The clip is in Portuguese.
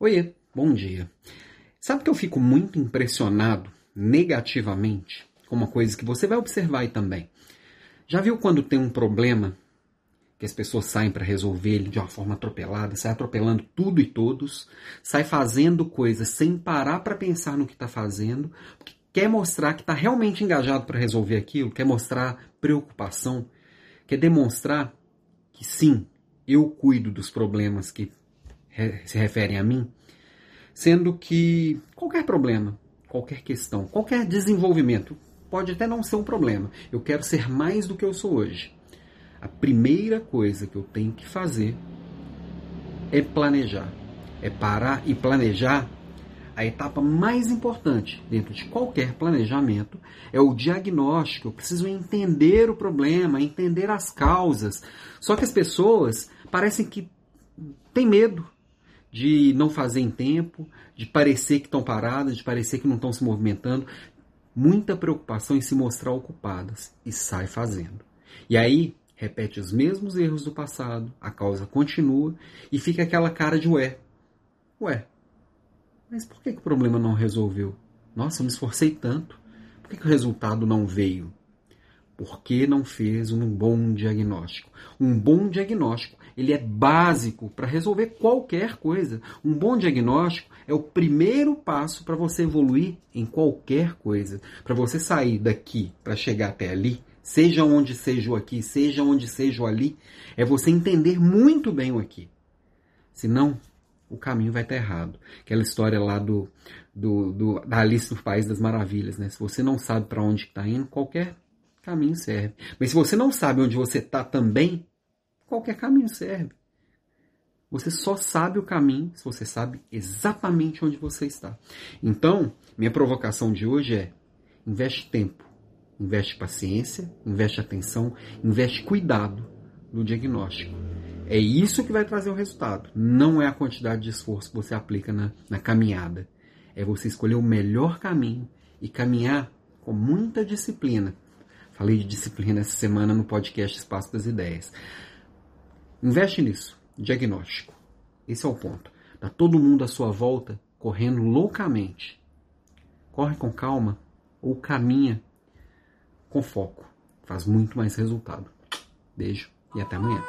Oiê, bom dia. Sabe que eu fico muito impressionado negativamente com uma coisa que você vai observar aí também. Já viu quando tem um problema que as pessoas saem para resolver ele de uma forma atropelada, sai atropelando tudo e todos, sai fazendo coisas sem parar para pensar no que está fazendo, porque quer mostrar que está realmente engajado para resolver aquilo, quer mostrar preocupação, quer demonstrar que sim, eu cuido dos problemas que se referem a mim, sendo que qualquer problema, qualquer questão, qualquer desenvolvimento, pode até não ser um problema. Eu quero ser mais do que eu sou hoje. A primeira coisa que eu tenho que fazer é planejar. É parar e planejar. A etapa mais importante dentro de qualquer planejamento é o diagnóstico. Eu preciso entender o problema, entender as causas. Só que as pessoas parecem que têm medo de não fazer em tempo, de parecer que estão paradas, de parecer que não estão se movimentando. Muita preocupação em se mostrar ocupadas e sai fazendo. E aí repete os mesmos erros do passado, a causa continua e fica aquela cara de ué. Ué, mas por que, que o problema não resolveu? Nossa, eu me esforcei tanto. Por que, que o resultado não veio? Porque não fez um bom diagnóstico. Um bom diagnóstico ele é básico para resolver qualquer coisa. Um bom diagnóstico é o primeiro passo para você evoluir em qualquer coisa. Para você sair daqui para chegar até ali, seja onde seja o aqui, seja onde seja o ali, é você entender muito bem o aqui. Senão, o caminho vai estar errado. Aquela história lá do, do, do da Alice no País das Maravilhas, né? Se você não sabe para onde está indo, qualquer caminho serve. Mas se você não sabe onde você está também, qualquer caminho serve. Você só sabe o caminho se você sabe exatamente onde você está. Então, minha provocação de hoje é: investe tempo, investe paciência, investe atenção, investe cuidado no diagnóstico. É isso que vai trazer o resultado. Não é a quantidade de esforço que você aplica na, na caminhada. É você escolher o melhor caminho e caminhar com muita disciplina. Falei de disciplina essa semana no podcast Espaço das Ideias. Investe nisso. Diagnóstico. Esse é o ponto. Tá todo mundo à sua volta correndo loucamente. Corre com calma ou caminha com foco. Faz muito mais resultado. Beijo e até amanhã.